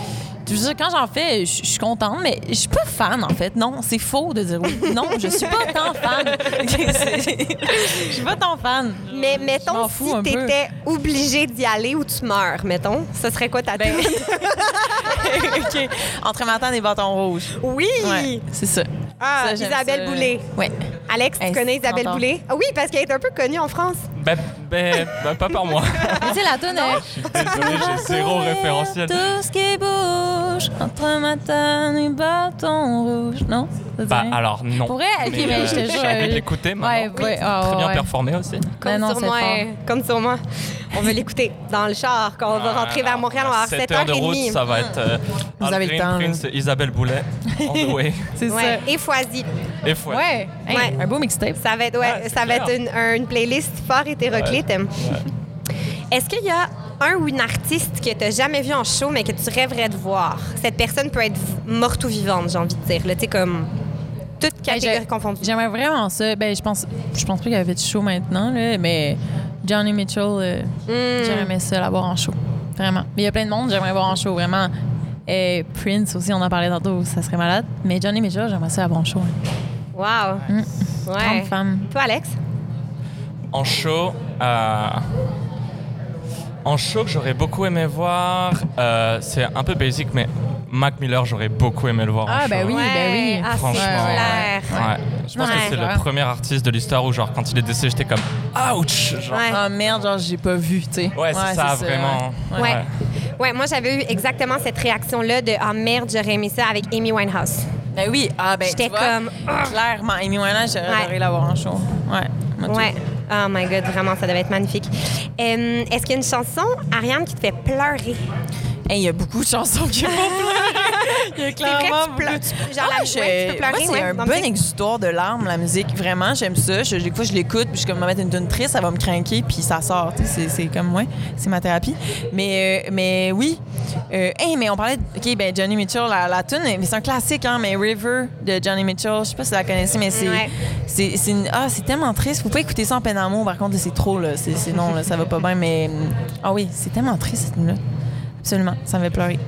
je veux dire, quand j'en fais, je, suis contente, mais je suis pas fan, en fait. Non, c'est faux de dire oui. Non, je suis pas *laughs* tant fan. Je suis pas tant fan. Mais mettons, si t'étais obligé d'y aller ou tu meurs, mettons, ce serait quoi ta Ben? *laughs* OK. Entre matin des bâtons rouges. Oui! Ouais, c'est ça. Ah, Ça, Isabelle ça. Boulay. Ouais. Alex, tu connais Isabelle 30 ans. Boulay? Ah oui, parce qu'elle est un peu connue en France. Ben, ben, ben, pas par moi. Mais *laughs* tu sais, la tonne Désolé, j'ai zéro référentiel. Tout ce qui bouge entre matin et bâton rouge. Non? Ça Bah alors non. Pour vrai? Ok, mais je te euh, jure, J'ai envie de l'écouter maintenant. Ouais, ouais, ah, Très bien ouais. performé aussi. Comme non, sur moi. Comme sur moi. On veut l'écouter dans le char. Quand on va rentrer vers Montréal, on va avoir 7 7 heures de route, h ça va être euh, Vous Al avez le temps. Prince, Isabelle Boulet. *laughs* C'est Ouais. Et Foisy. Et fois. ça. Ouais. Hey, Ouais. Un beau mixtape. Ça va être, c'est ça va être une, un- une playlist fort hétéroclite. Est-ce qu'il y a un ou une artiste que tu n'as jamais vu en show, mais que tu rêverais de voir? Cette personne peut être morte ou vivante, j'ai envie de dire. là. Tu sais, comme toute Hey, catégorie confondue. J'aimerais vraiment ça. Ben, je pense, je pense pas qu'il y avait de show maintenant, là, mais Johnny Mitchell, euh, Hmm. j'aimerais ça l'avoir en show. Vraiment. Mais il y a plein de monde que j'aimerais voir en show, vraiment. Et Prince aussi, on en parlait tantôt, ça serait malade. Mais Johnny Mitchell, j'aimerais ça l'avoir en show. hein. Wow. Mm. Ouais. Toi, Alex? En show, euh, en show que j'aurais beaucoup aimé voir, euh, c'est un peu basic, mais Mac Miller, j'aurais beaucoup aimé le voir en Ah, show. ben oui, Ouais. ben oui. Ah, c'est Franchement. clair. Ouais. Je pense Ouais. que c'est le premier artiste de l'histoire où, genre, quand il est décédé, j'étais comme ouch! Genre, Ouais. Ah merde, genre, j'ai pas vu, tu sais. Ouais, c'est ça, vraiment. ouais. Ouais. Ouais, moi, j'avais eu exactement cette réaction-là de Ah merde, j'aurais aimé ça avec Amy Winehouse. Ben oui, ah ben J'étais vois, comme, ah. clairement Amy Winehouse, j'aurais Ouais. adoré l'avoir en show. Ouais. moi, tout. Ouais. Oh my God, vraiment, ça devait être magnifique. Euh, Est-ce qu'il y a une chanson, Ariane, qui te fait pleurer? Hey, il y a beaucoup de chansons qui vont pleurer. *laughs* Il y a vrai clairement que tu beaucoup. pleures. tu- Genre, Ah, la je- ouais, tu peux pleurer, moi, c'est un bon exutoire de larmes, la musique. Vraiment, j'aime ça. Je, des fois, je l'écoute, puis je comme, me mettre une tune triste, ça va me craquer, puis ça sort. C'est, c'est comme, ouais, c'est ma thérapie. Mais, euh, mais oui. Euh, hey, mais on parlait de, OK, ben Johnny Mitchell, la, la tune, mais c'est un classique, hein, mais River de Johnny Mitchell, je sais pas si vous la connaissez, mais c'est, Ouais. c'est, c'est, une- ah, c'est tellement triste. Faut pas écouter ça en peine d'amour, par contre, c'est trop, là. C'est, c'est non, là, ça va pas bien, mais, ah oui, c'est tellement triste, cette tune-là. Absolument, ça me fait pleurer.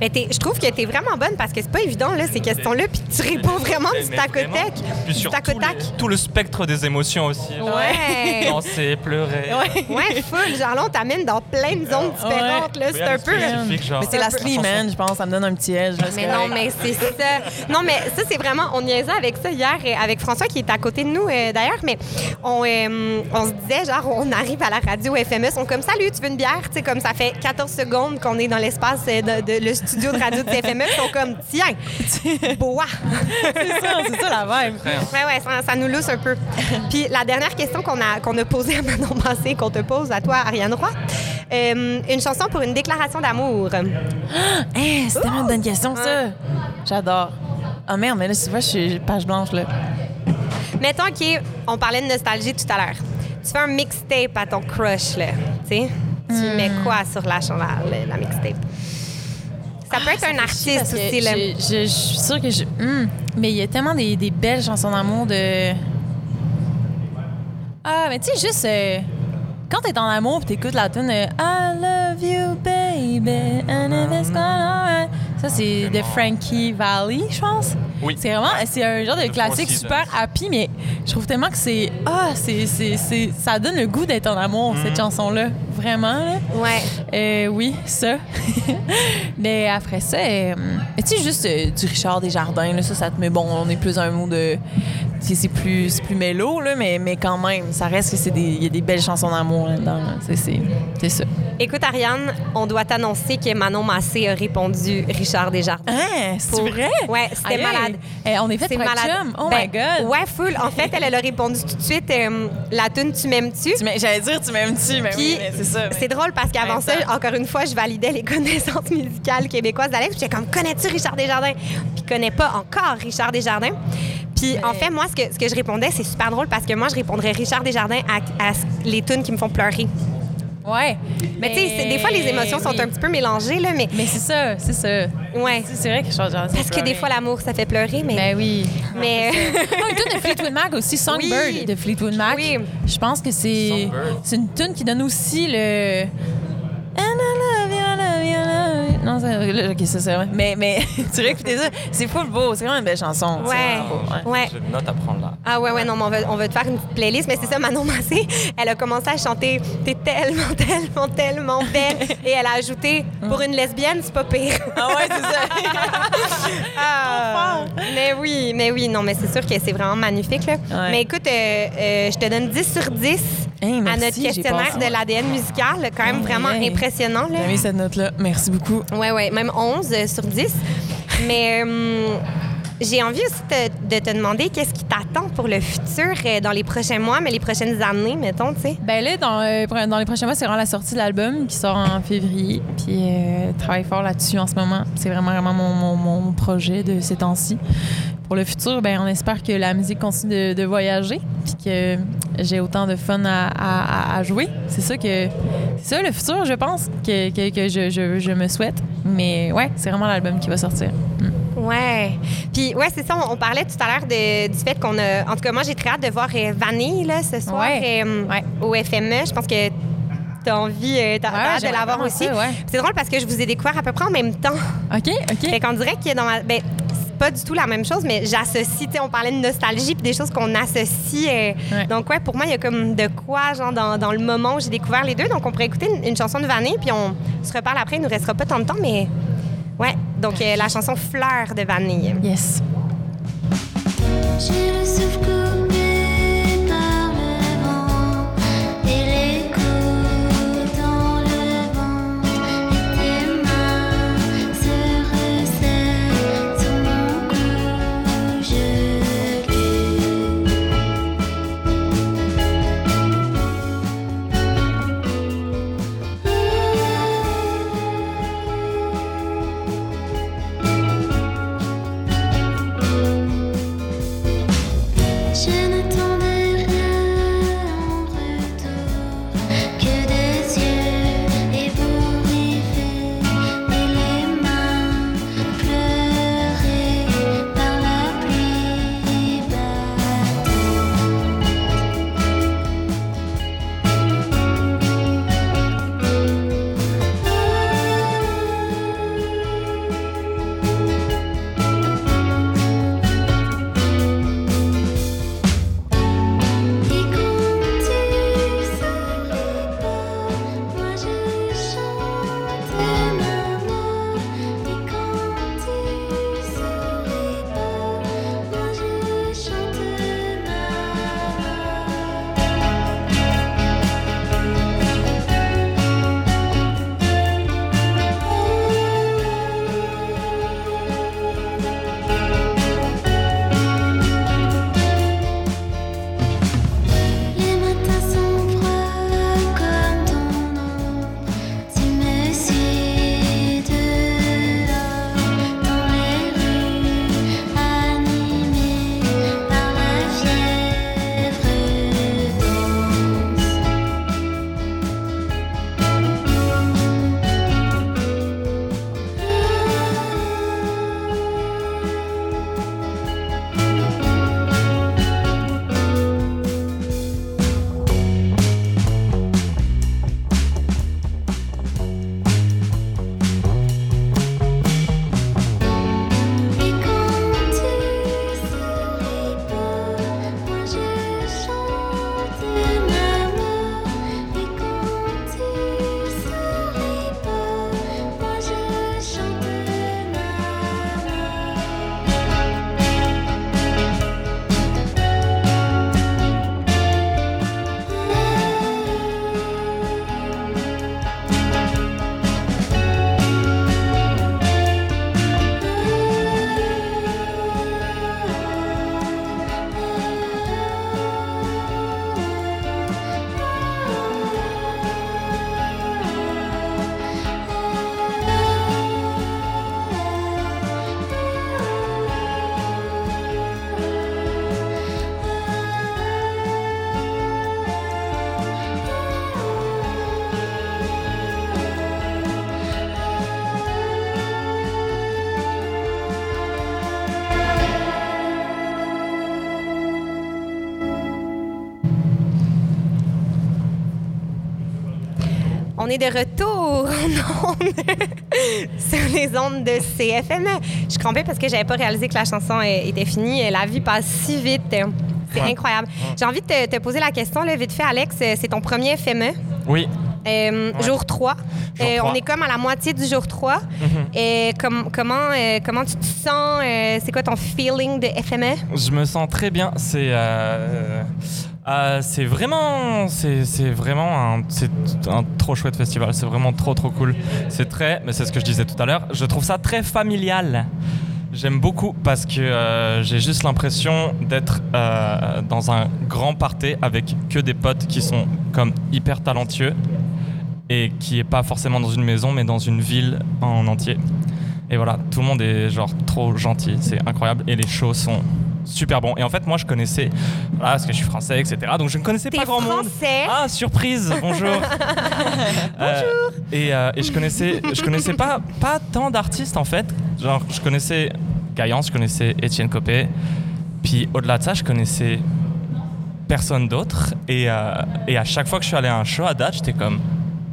Mais je trouve que tu es vraiment bonne parce que c'est pas évident, là, ces questions-là, puis tu réponds vraiment du tac au tac. Puis sur tac tout, tac. le, tout le spectre des émotions aussi. Ouais. *laughs* Danser, pleurer. Ouais, full. Genre là, on t'amène dans plein de zones différentes, là. C'est un peu. genre. Mais c'est la un peu- Slee Man, je pense, ça me donne un petit edge. Mais non, mais c'est ça. Non, mais ça, c'est vraiment. On niaisait avec ça hier euh, avec François qui est à côté de nous euh, d'ailleurs, mais on, euh, on se disait, genre, on arrive à la radio FMS, on est comme Salut, tu veux une bière? Tu sais, comme ça fait 14 secondes qu'on est dans l'espace euh, de, de- le studio de radio de ils sont comme Tiens, bois! c'est ça, c'est ça la vibe. Ouais, ouais, ça, ça nous lousse un peu. Puis la dernière question qu'on a, qu'on a posée à Manon Massé, qu'on te pose à toi, Ariane Roy, euh, une chanson pour une déclaration d'amour. *gasps* Hey, c'est tellement une bonne question, ça. J'adore. Ah merde, mais là, tu vois, je suis page blanche, là. Mettons, OK, on parlait de nostalgie tout à l'heure. Tu fais un mixtape à ton crush, là, tu sais? Tu Hmm. mets quoi sur la, la, la mixtape? Ça peut être un artiste que aussi, là. je, je- je suis sûre que je. Hmm. mais il y a tellement des, des belles chansons d'amour de. Ah, mais tu sais, juste. euh, quand t'es en amour pis t'écoutes la tune I love you, baby, and if it's gonna alright. Ça, c'est de Frankie Valley, je pense. Oui. C'est vraiment. C'est un genre de classique super happy, mais je trouve tellement que c'est. Ah, c'est. c'est- c'est- Ça donne le goût d'être en amour, cette chanson-là. Vraiment, là? Ouais. Euh, oui, ça. *laughs* mais après ça, euh, tu sais, juste euh, du Richard Desjardins, là, ça, ça te met bon. On est plus un mot de c'est plus, plus mélo, là, mais, mais quand même, ça reste que c'est des, y a des belles chansons d'amour là-dedans. là. C'est- ça. Écoute, Ariane, on doit t'annoncer que Manon Massé a répondu Richard Desjardins. Hein, c'est vrai? Ouais, c'était malade. Eh, on est fait pour malade. chum. Oh Ben, my God. Ouais, full. En fait, elle, elle a répondu tout de suite euh, la tune Tu m'aimes-tu? Tu m'aimes- J'allais dire, tu m'aimes-tu, mais Puis, oui, c'est ça. mais- C'est drôle parce qu'avant ça, encore une fois, je validais les *laughs* connaissances musicales québécoises d'Alex. J'étais comme, connais-tu Richard Desjardins? Puis il connaît pas encore Richard Desjardins. Puis en fait, moi, ce que, ce que je répondais, c'est super drôle parce que moi, je répondrais Richard Desjardins à, à les tunes qui me font pleurer. Ouais. Mais tu sais, des fois, les émotions sont oui. un petit peu mélangées, là, mais Mais c'est ça, c'est ça. ouais. C'est- vrai que je change Parce que des fois, l'amour, ça fait pleurer, mais. Ben oui. mais... Ah, une tune de Fleetwood Mac aussi, Songbird Oui. de Fleetwood Mac. Oui. Je pense que c'est Songbird. c'est une tune qui donne aussi le Non, là, OK, c'est ça. Mais mais *laughs* tu réécouter ça, c'est full beau, c'est vraiment une belle chanson. c'est Ouais. vraiment beau, ouais. ouais. J'ai une note à prendre là. Ah ouais, ouais, non, mais on va, on va te faire une petite playlist. Mais c'est ça, Manon Massé, elle a commencé à chanter « T'es tellement, tellement, tellement belle ». Et elle a ajouté « Pour une lesbienne, c'est pas pire *laughs* Ah ouais, c'est ça. ». Ah, mais oui, mais oui, non, mais c'est sûr que c'est vraiment magnifique. Là. Ouais. Mais écoute, euh, euh, je te donne 10 sur 10 Hey, à notre questionnaire de l'ADN musical. Quand même vraiment impressionnant. Là. J'ai cette note-là. Merci beaucoup. Ouais, ouais, même 11 sur 10. Mais euh, j'ai envie aussi de te demander qu'est-ce qui t'attend pour le futur euh, dans les prochains mois, mais les prochaines années, mettons, tu sais. Ben là, dans, euh, dans les prochains mois, c'est vraiment la sortie de l'album qui sort en février. Puis euh, travaille fort là-dessus en ce moment. C'est vraiment, vraiment mon, projet de ces temps-ci. Pour le futur, ben, on espère que la musique continue de, voyager, puis que j'ai autant de fun à, jouer. C'est ça que c'est ça le futur, je pense, que, je, me souhaite. Mais ouais, c'est vraiment l'album qui va sortir. Ouais. Puis, ouais, c'est ça, on, on parlait tout à l'heure du fait qu'on a. En tout cas, moi, j'ai très hâte de voir euh, Vanille, là, ce soir, Ouais. euh, Ouais. au FME. Je pense que t'as envie, euh, t'as Ouais, hâte de l'avoir aussi. ouais. C'est drôle parce que je vous ai découvert à peu près en même temps. OK, OK. Fait qu'on dirait qu'il y a dans ma. Ben, c'est pas du tout la même chose, mais j'associe, tu sais, on parlait de nostalgie puis des choses qu'on associe. euh, Ouais. Donc, ouais, pour moi, il y a comme de quoi, genre, dans, dans le moment où j'ai découvert les deux. Donc, on pourrait écouter une, une chanson de Vanille, puis on se reparle après. Il nous restera pas tant de temps, mais. Donc euh, la chanson Fleur de Vanille. Yes. J'ai le souffle est de retour *laughs* en sur les ondes de CFME. Je crampée parce que j'avais pas réalisé que la chanson était finie. La vie passe si vite. C'est Ouais. incroyable. J'ai envie de te, te poser la question, là, vite fait, Alex. Euh, C'est ton premier FME. Oui. Euh, Ouais. Jour 3. Jour Euh, 3. on est comme à la moitié du jour 3. Mhm. Et com- comment, euh, comment tu te sens? C'est quoi ton feeling de FME? Je me sens très bien. C'est euh, c'est vraiment c'est vraiment un un trop chouette festival. C'est vraiment trop trop cool. C'est très mais c'est ce que je disais tout à l'heure. Je trouve ça très familial. J'aime beaucoup parce que euh, j'ai juste l'impression d'être euh, dans un grand party avec que des potes qui sont comme hyper talentueux et qui est pas forcément dans une maison mais dans une ville en entier. Et voilà, tout le monde est genre trop gentil, c'est incroyable et les shows sont super bons. Et en fait, moi je connaissais, voilà, parce que je suis français, etc. Donc je ne connaissais pas grand monde. français? Ah, surprise, bonjour. *laughs* bonjour. et, euh, et je connaissais, je connaissais pas, pas tant d'artistes en fait. Genre, je connaissais Gaillance, je connaissais Étienne Copé. Puis au-delà de ça, je connaissais personne d'autre. Et, euh, et à chaque fois que je suis allé à un show à date, j'étais comme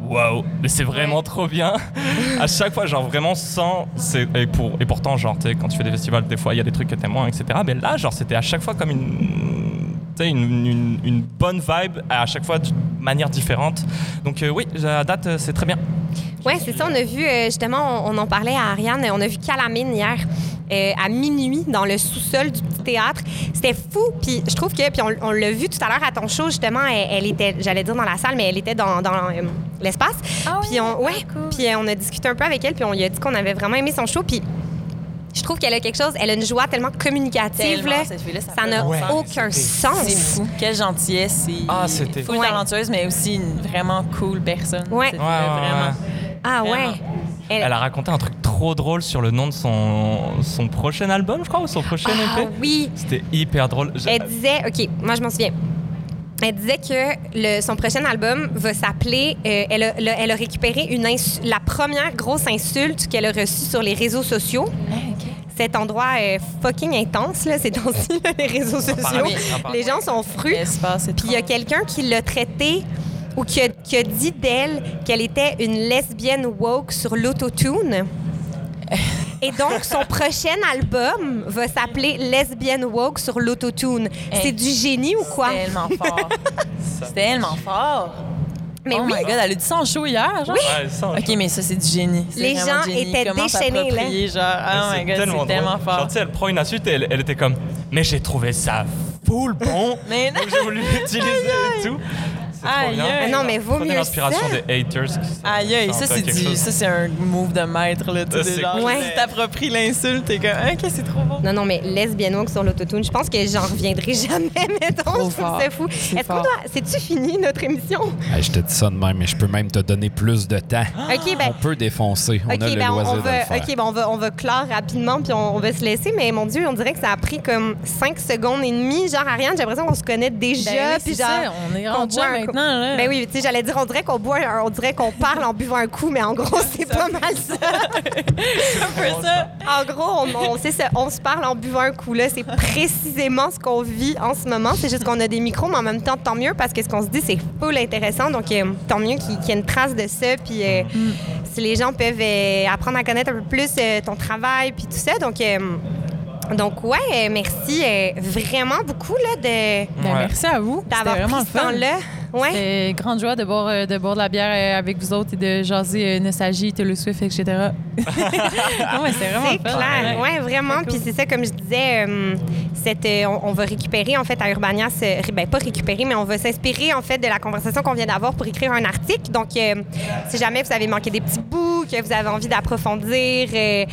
waouh, mais c'est vraiment Ouais. trop bien. *laughs* à chaque fois, genre vraiment sans. Et, pour, et pourtant, genre, quand tu fais des festivals, des fois, il y a des trucs que t'aimes moins, etc. Mais là, genre, c'était à chaque fois comme une. tu sais, Une, une- une bonne vibe, à chaque fois d'une manière différente. Donc, euh, oui, à date, euh, c'est très bien. Oui, c'est ça. On a vu, euh, justement, on, on en parlait à Ariane, on a vu Calamine hier. à minuit dans le sous-sol du petit théâtre. C'était fou. Puis je trouve que, puis on, on l'a vu tout à l'heure à ton show, justement, elle, elle était, j'allais dire dans la salle, mais elle était dans, dans, l'espace. Ah puis on, ouais, Ah, cool. puis on a discuté un peu avec elle, puis on lui a dit qu'on avait vraiment aimé son show. Puis je trouve qu'elle a quelque chose, elle a une joie tellement communicative. Tellement, là. fille-là, ça n'a Ouais. aucun sens. C'est fou. Quelle gentillesse. C'est Ah, c'était- full Ouais. talentueuse, mais aussi une vraiment cool personne. Ouais. Vraiment. Ah ouais. Vraiment. Elle- Elle a raconté un truc trop drôle sur le nom de son, son prochain album, je crois, ou son prochain Ah EP. oui. C'était hyper drôle. Je- Elle disait, OK, moi je m'en souviens. Elle disait que le- son prochain album va s'appeler. euh, elle, a, le- elle a récupéré une la première grosse insulte qu'elle a reçue sur les réseaux sociaux. Ah. Cet endroit est fucking intense, là, ces temps-ci, les réseaux sociaux. parle- en parle- Les gens sont frus. Puis il y a quelqu'un qui l'a traité ou qui a, qui a dit d'elle qu'elle était une lesbienne woke sur l'autotune. Et donc, son prochain album va s'appeler Lesbian Woke sur l'autotune. Hey. C'est du génie ou quoi? C'est tellement fort. *laughs* C'est tellement fort. Mais oh oui, my god, elle a dit ça en show hier, genre? Ouais, ça, Ok, mais ça, c'est du génie. Les gens génie. étaient Comment déchaînés, là. genre, oh my god, c'est drôle. tellement Genre, fort. tu sais, elle prend une insulte et elle, elle était comme Mais j'ai trouvé ça full bon. *laughs* Mais non. Donc j'ai voulu *laughs* l'utiliser et tout. C'est trop bien. Ah non, mais vaut Prenez mieux l'inspiration ça. des haters. qui- Aïe, aïe, ça, c'est du, ça, c'est un move de maître, là. Tu sais, c'est genre. Ouais. t'appropries l'insulte, t'es comme, ok, c'est trop bon. Non, non, mais lesbian woke sur l'autotune, je pense que j'en reviendrai jamais, *laughs* mettons. Trop je trouve fort. ça fou. C'est Est-ce qu'on doit. C'est-tu fini, notre émission? Hey, je te dis ça de même, mais je peux même te donner plus de temps. *gasps* OK, ben. On peut défoncer. On OK, a le ben on, loisir on de va, le faire. OK, ben on va, on va clore rapidement, puis on, on va se laisser. Mais mon Dieu, on dirait que ça a pris comme 5 secondes et demie. Genre, Ariane, j'ai l'impression qu'on se connaît déjà. Ben oui, puis c'est genre, ça, on est rendu maintenant, là. Ben oui, tu sais, j'allais dire, on dirait qu'on boit, on dirait qu'on parle en buvant un coup, mais en gros, *laughs* c'est pas mal ça. un peu ça. En gros, on, ça, on se parle en buvant un coup. Là, c'est précisément ce qu'on vit en ce moment. C'est juste qu'on a des micros, mais en même temps, tant mieux parce que ce qu'on se dit, c'est full intéressant. Donc, euh, tant mieux qu'il y ait une trace de ça. Puis, euh, si les gens peuvent euh, apprendre à connaître un peu plus euh, ton travail, puis tout ça. Donc, euh, donc ouais, merci euh, vraiment beaucoup là, de, Ben, Ouais. merci à vous. D'avoir vraiment pris ce temps-là. Ouais. C'est grande joie de boire, euh, de boire de la bière euh, avec vous autres et de jaser euh, nostalgie, Taylor Swift, etc. *laughs* non, mais c'est vraiment C'est clair, ouais, vraiment. Cool. Puis c'est ça, comme je disais, euh, cette, euh, on, on va récupérer en fait à Urbania, ce- ben pas récupérer, mais on va s'inspirer en fait de la conversation qu'on vient d'avoir pour écrire un article. Donc, euh, si jamais vous avez manqué des petits bouts, que vous avez envie d'approfondir, euh,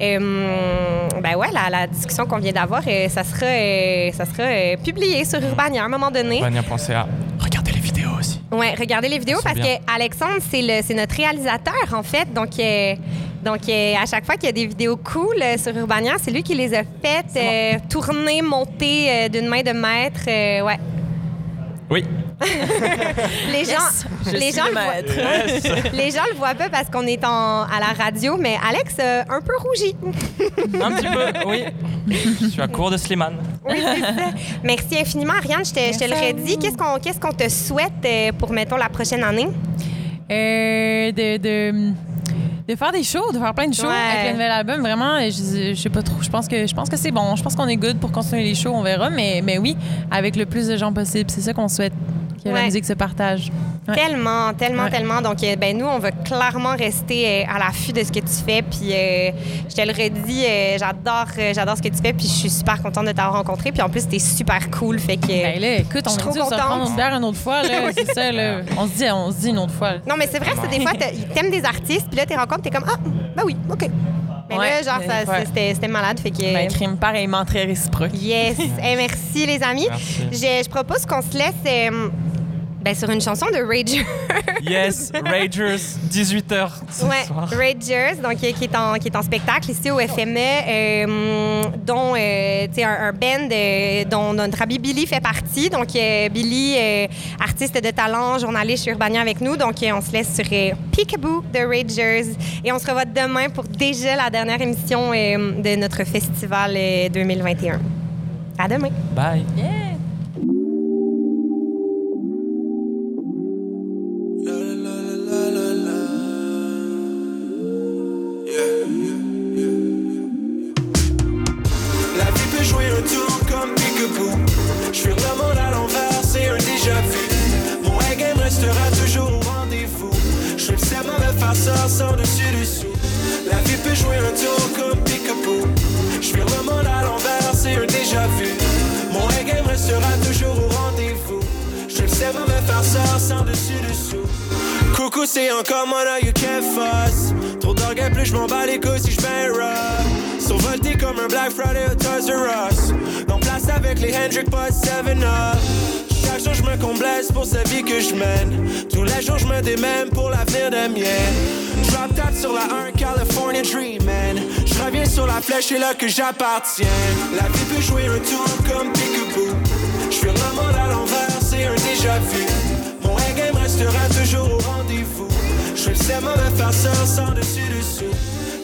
euh, ben ouais, la, la discussion qu'on vient d'avoir, euh, ça sera, euh, ça sera euh, publié sur Urbania à un moment donné. Vania.ca. Ouais, regardez les vidéos parce bien. que Alexandre, c'est notre réalisateur en fait. Donc, euh, donc euh, à chaque fois qu'il y a des vidéos cool euh, sur Urbania, c'est lui qui les a faites, tournées, montées euh, d'une main de maître. ouais. Oui. *laughs* Les gens, Yes, je les gens le maître. *laughs* Les gens le voient pas parce qu'on est en, à la radio, mais Alex euh, un peu rougi. Un petit peu, oui. Je suis à court de Slimane. Oui, c'est ça. Merci infiniment, Ariane. Je te, je te le redis. Qu'est-ce qu'on qu'est-ce qu'on te souhaite euh, pour, mettons, la prochaine année? Euh, de, de, de faire des shows, de faire plein de shows Ouais. avec le nouvel album. Vraiment, je, je sais pas trop. Je pense que je pense que c'est bon. Je pense qu'on est good pour continuer les shows. On verra. Mais, mais oui, avec le plus de gens possible. C'est ça qu'on souhaite. Que la musique se partage. Ouais. Tellement, tellement, Ouais. tellement. Donc, euh, ben nous, on va clairement rester euh, à l'affût de ce que tu fais. Puis, euh, je te le redis, euh, j'adore, euh, j'adore ce que tu fais. Puis, je suis super contente de t'avoir rencontré. Puis, en plus, t'es super cool. Fait que. Ben là, écoute, on va se contente. prendre une autre fois. Là, *laughs* Oui. c'est ça. Là. On se dit, on se dit une autre fois. là. Non, mais c'est vrai que c'est des fois, t'a- t'aimes des artistes. Puis là, t'es rencontres, t'es comme, ah, ben oui, OK. Mais là, genre, ouais. c'était, malade. Fait que. Ben, crime pareillement très réciproque. Yes. Eh, merci, les amis. Merci. Je, je propose qu'on se laisse euh, ben, sur une chanson de Rager. *laughs* Yes, Ragers, 18h ce Ouais, soir. Ragers, donc qui est en qui est en spectacle ici au FME, euh, dont euh, un, un band euh, dont notre ami Billy fait partie. Donc euh, Billy, euh, artiste de talent, journaliste chez Urbania avec nous. Donc euh, on se laisse sur euh, Peekaboo de Ragers et on se revoit demain pour déjà la dernière émission euh, de notre festival euh, 2021. À demain. Bye. Yeah. Plus je m'en bats les couilles si je rap. Survolté comme un Black Friday au Toys R Us. Donc place avec les Hendrick Boys 7-Up. Chaque jour, je me comblesse pour cette vie que je mène. Tous les jours, je me démène pour l'avenir des miens. Drop top sur la 1 California Dream, man. Je reviens sur la flèche, c'est là que j'appartiens. La vie peut jouer un tour comme Peekaboo. Je suis monde à l'envers, c'est un déjà vu. Mon game restera toujours au rendez-vous. Je suis le mauvais farceur sans dessus dessous.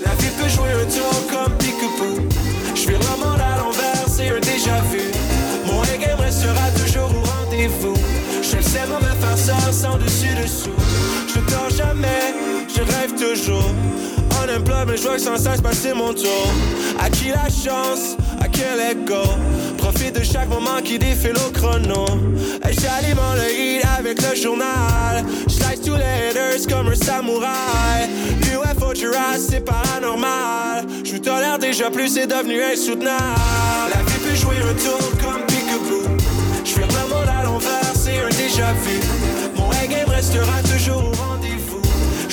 La vie peut jouer un tour comme Peekaboo. Je le monde à l'envers, c'est un déjà vu. Mon game restera toujours au rendez-vous. Je suis le mauvais farceur sans dessus dessous. Je dors jamais, je rêve toujours. Mais je vois que sans cesse passer mon tour. À qui la chance, à quel ego. Profite de chaque moment qui défile au chrono. Et J'alimente le hit avec le journal. Slice tous les haters comme un samouraï. UFO Jurassic, c'est paranormal. Je vous tolère déjà plus, c'est devenu insoutenable. La vie peut jouer un tour comme Peekaboo. Je suis le monde à l'envers, c'est un déjà vu. Mon game restera toujours.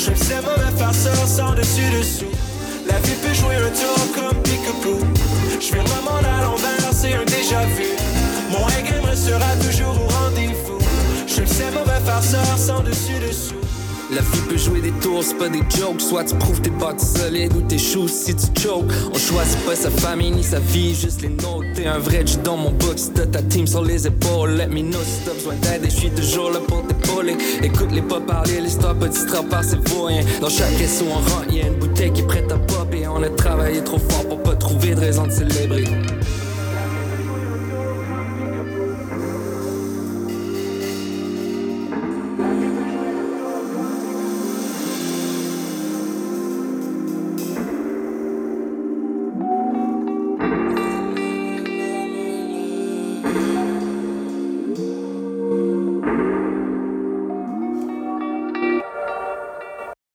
Je le seul mauvais farceur sans dessus dessous. La vie peut jouer un tour comme Peekaboo. Je le monde à l'envers, c'est un déjà vu. Mon game restera toujours au rendez-vous. Je le seul mauvais farceur sans dessus dessous. La vie peut jouer des tours, c'est pas des jokes. Soit tu prouves tes bâtis solides ou tes choux si tu choke. On choisit pas sa famille ni sa vie, juste les nôtres. T'es un vrai G dans mon box, t'as ta team sur les épaules. Let me know si t'as besoin d'aide et je suis toujours là pour t'épauler. Écoute-les pas parler, l'histoire petit rapport c'est vaut rien. Dans chaque SO on rentre, y'a une bouteille qui est prête à pop et on a travaillé trop fort pour pas trouver de raison de célébrer.